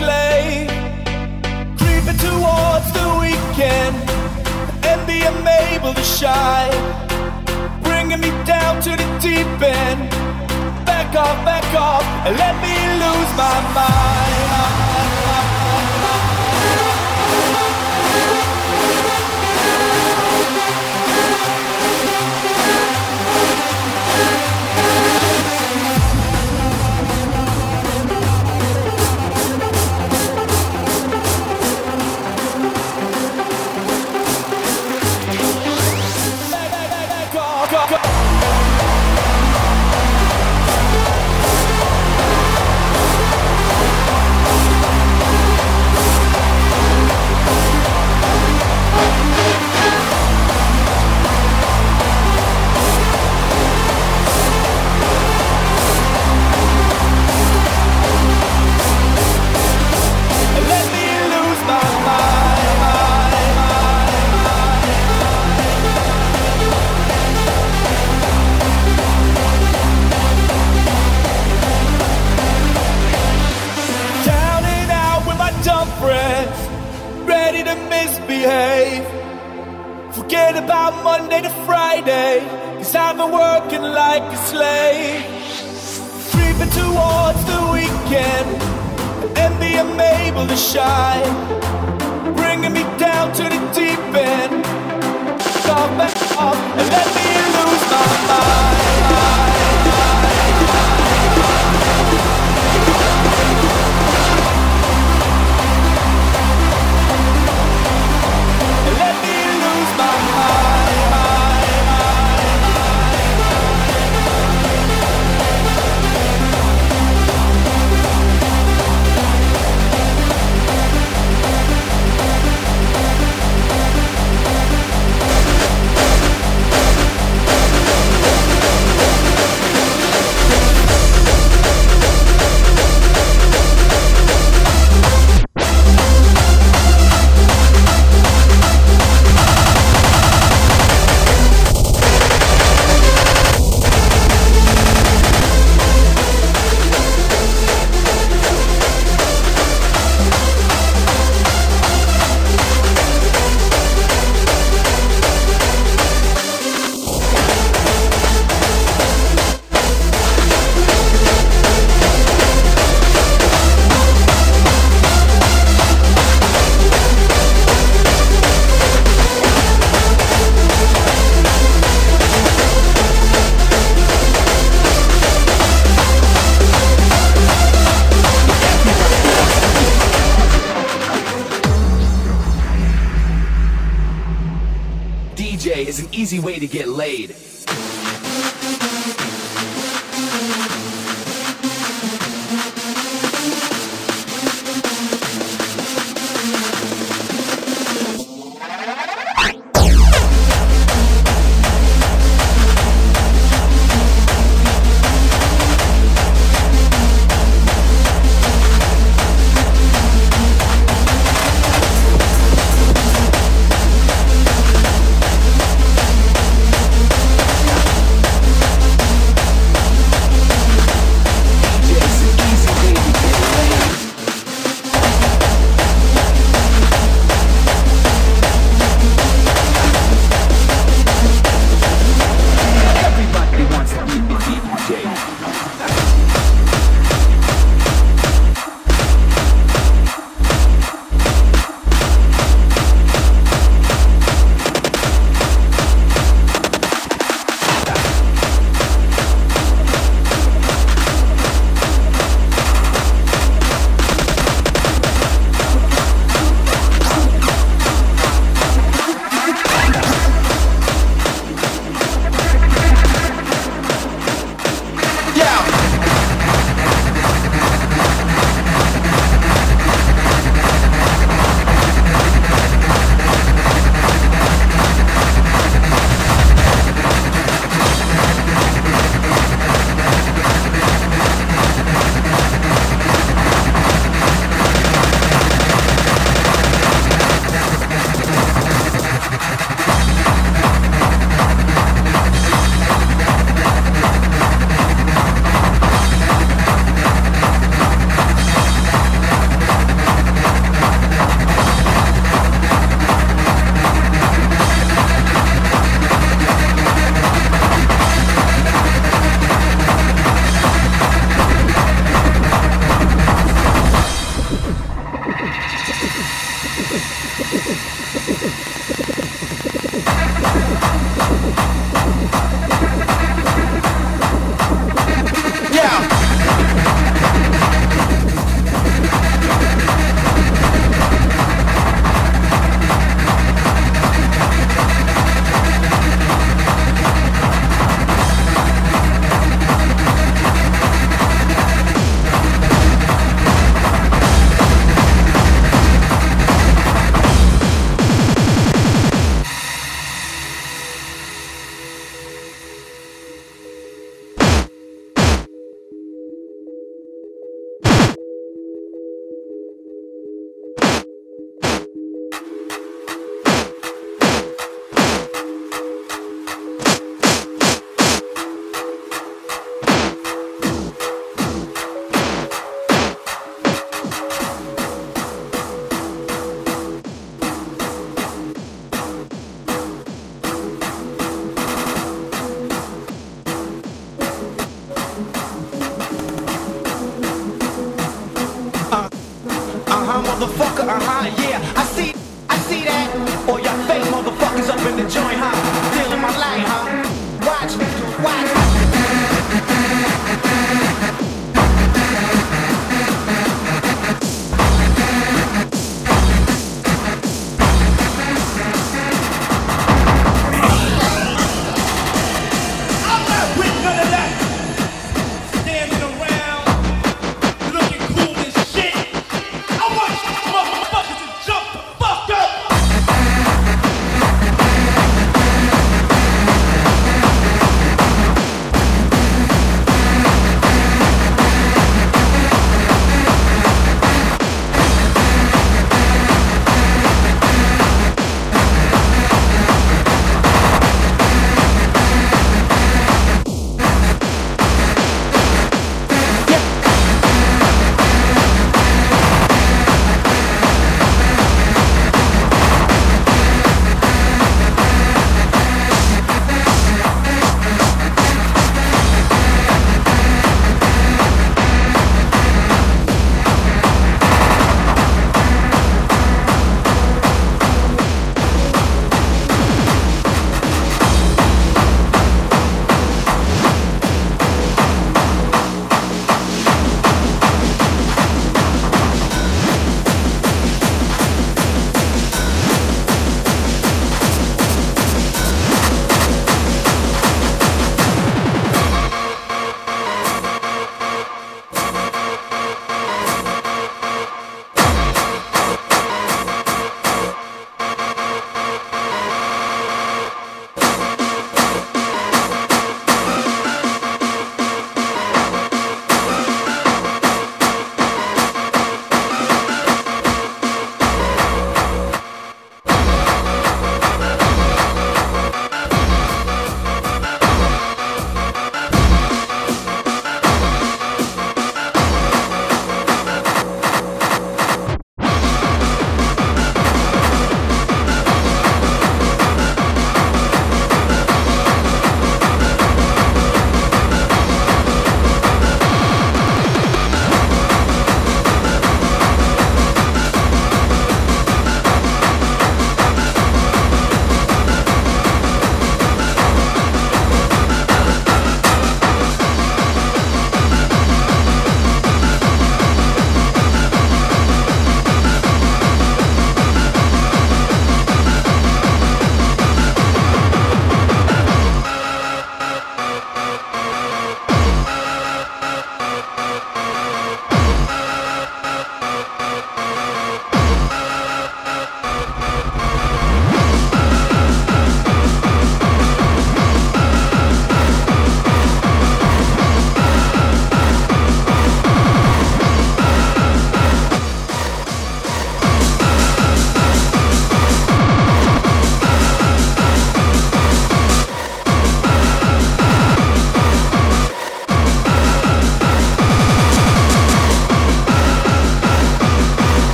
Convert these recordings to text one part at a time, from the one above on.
slave. Creeping towards the weekend, and being able to shine. Bringing me down to the deep end. Back off, back off, and let me lose my mind. To misbehave. Forget about Monday to Friday, cause I've been working like a slave. Creeping towards the weekend and being able to shine, bringing me down to the deep end. Come back up and let me lose my mind. To get laid.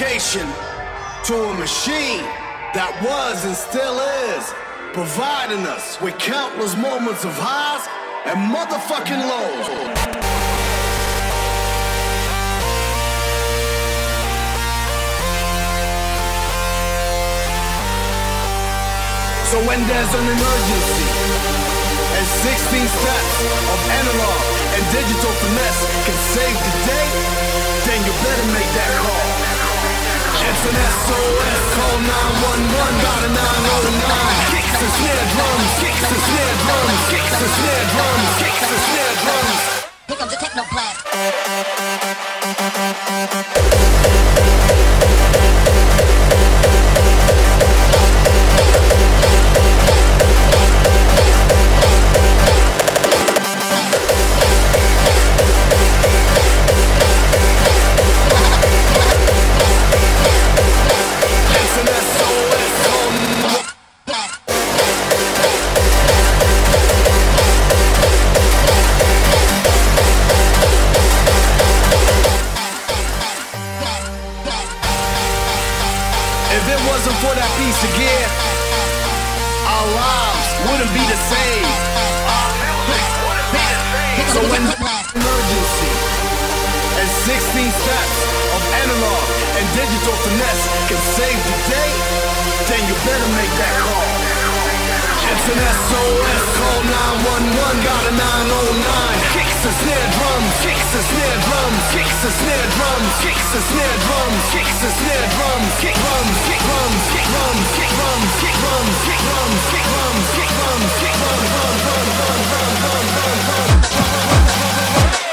Dedication to a machine that was and still is providing us with countless moments of highs and motherfucking lows. So when there's an emergency and 16 steps of analog and digital finesse can save the day, then you better make that call. It's an SOS, call 911, got a 909. Kicks and snare drums, kicks and snare drums, kicks and snare drums, kicks and snare drums. Here comes the techno digital finesse can save the day, then you better make that call. It's an SOS, call 911, got a 909. Kicks and snare drums, kicks and snare drums, kicks and snare drums, kicks and snare drums, kicks and snare drums, kick drums, kick drums, kick drums, kick drums, kick drums, kick drums, kick drums, kick drums, kick drums, drum, drum, drum, drum, drum, drum, drum. Go!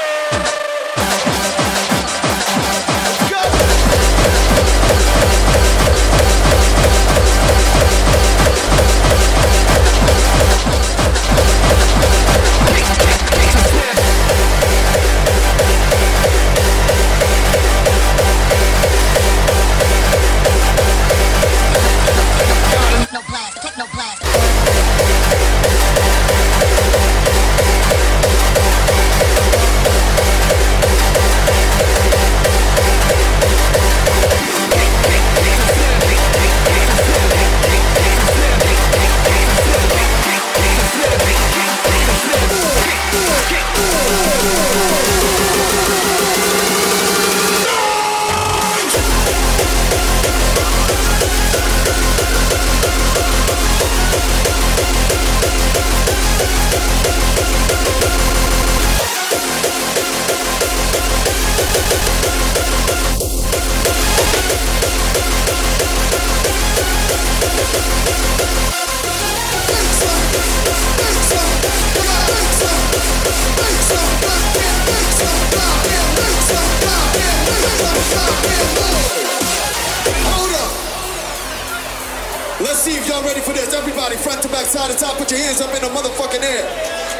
Let's see if y'all ready for this. Everybody, front to back, side to top, put your hands up in the motherfucking air.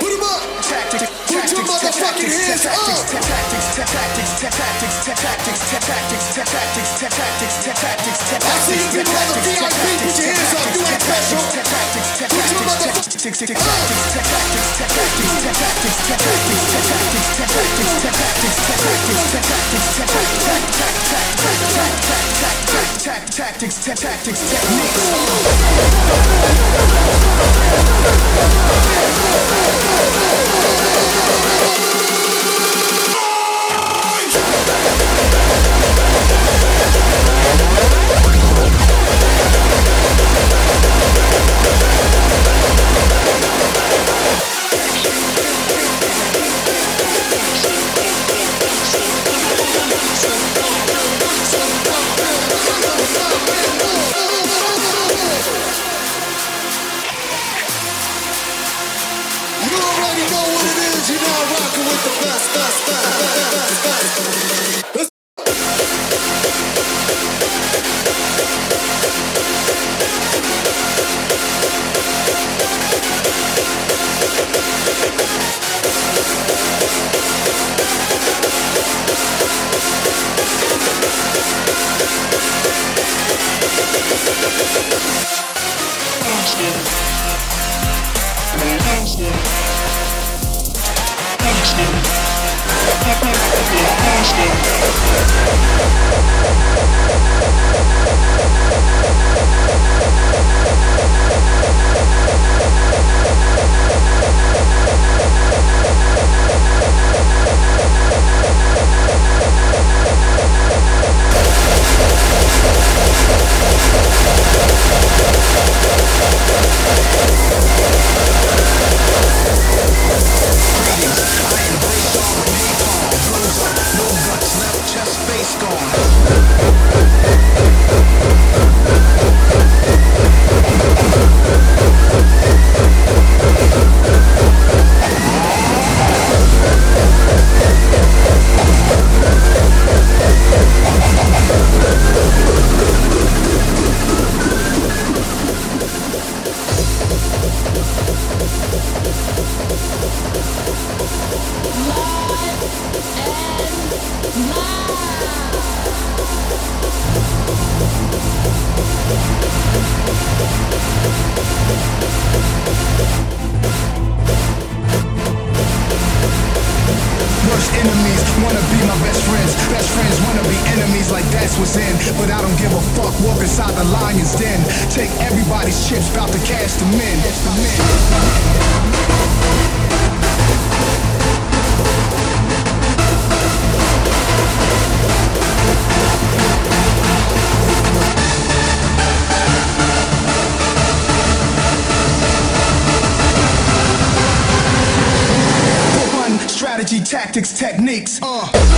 Put them up. Tactics, put your motherfucking hands up. I see you people on the VIP. Put your hands up. You ain't special. Put your motherfucking Tactics, tactics, techniques. Let's go. Enemies like that's what's in. But I don't give a fuck, walk inside the lion's den. Take everybody's chips, bout to cash them in. Strategy, tactics, techniques. Uh.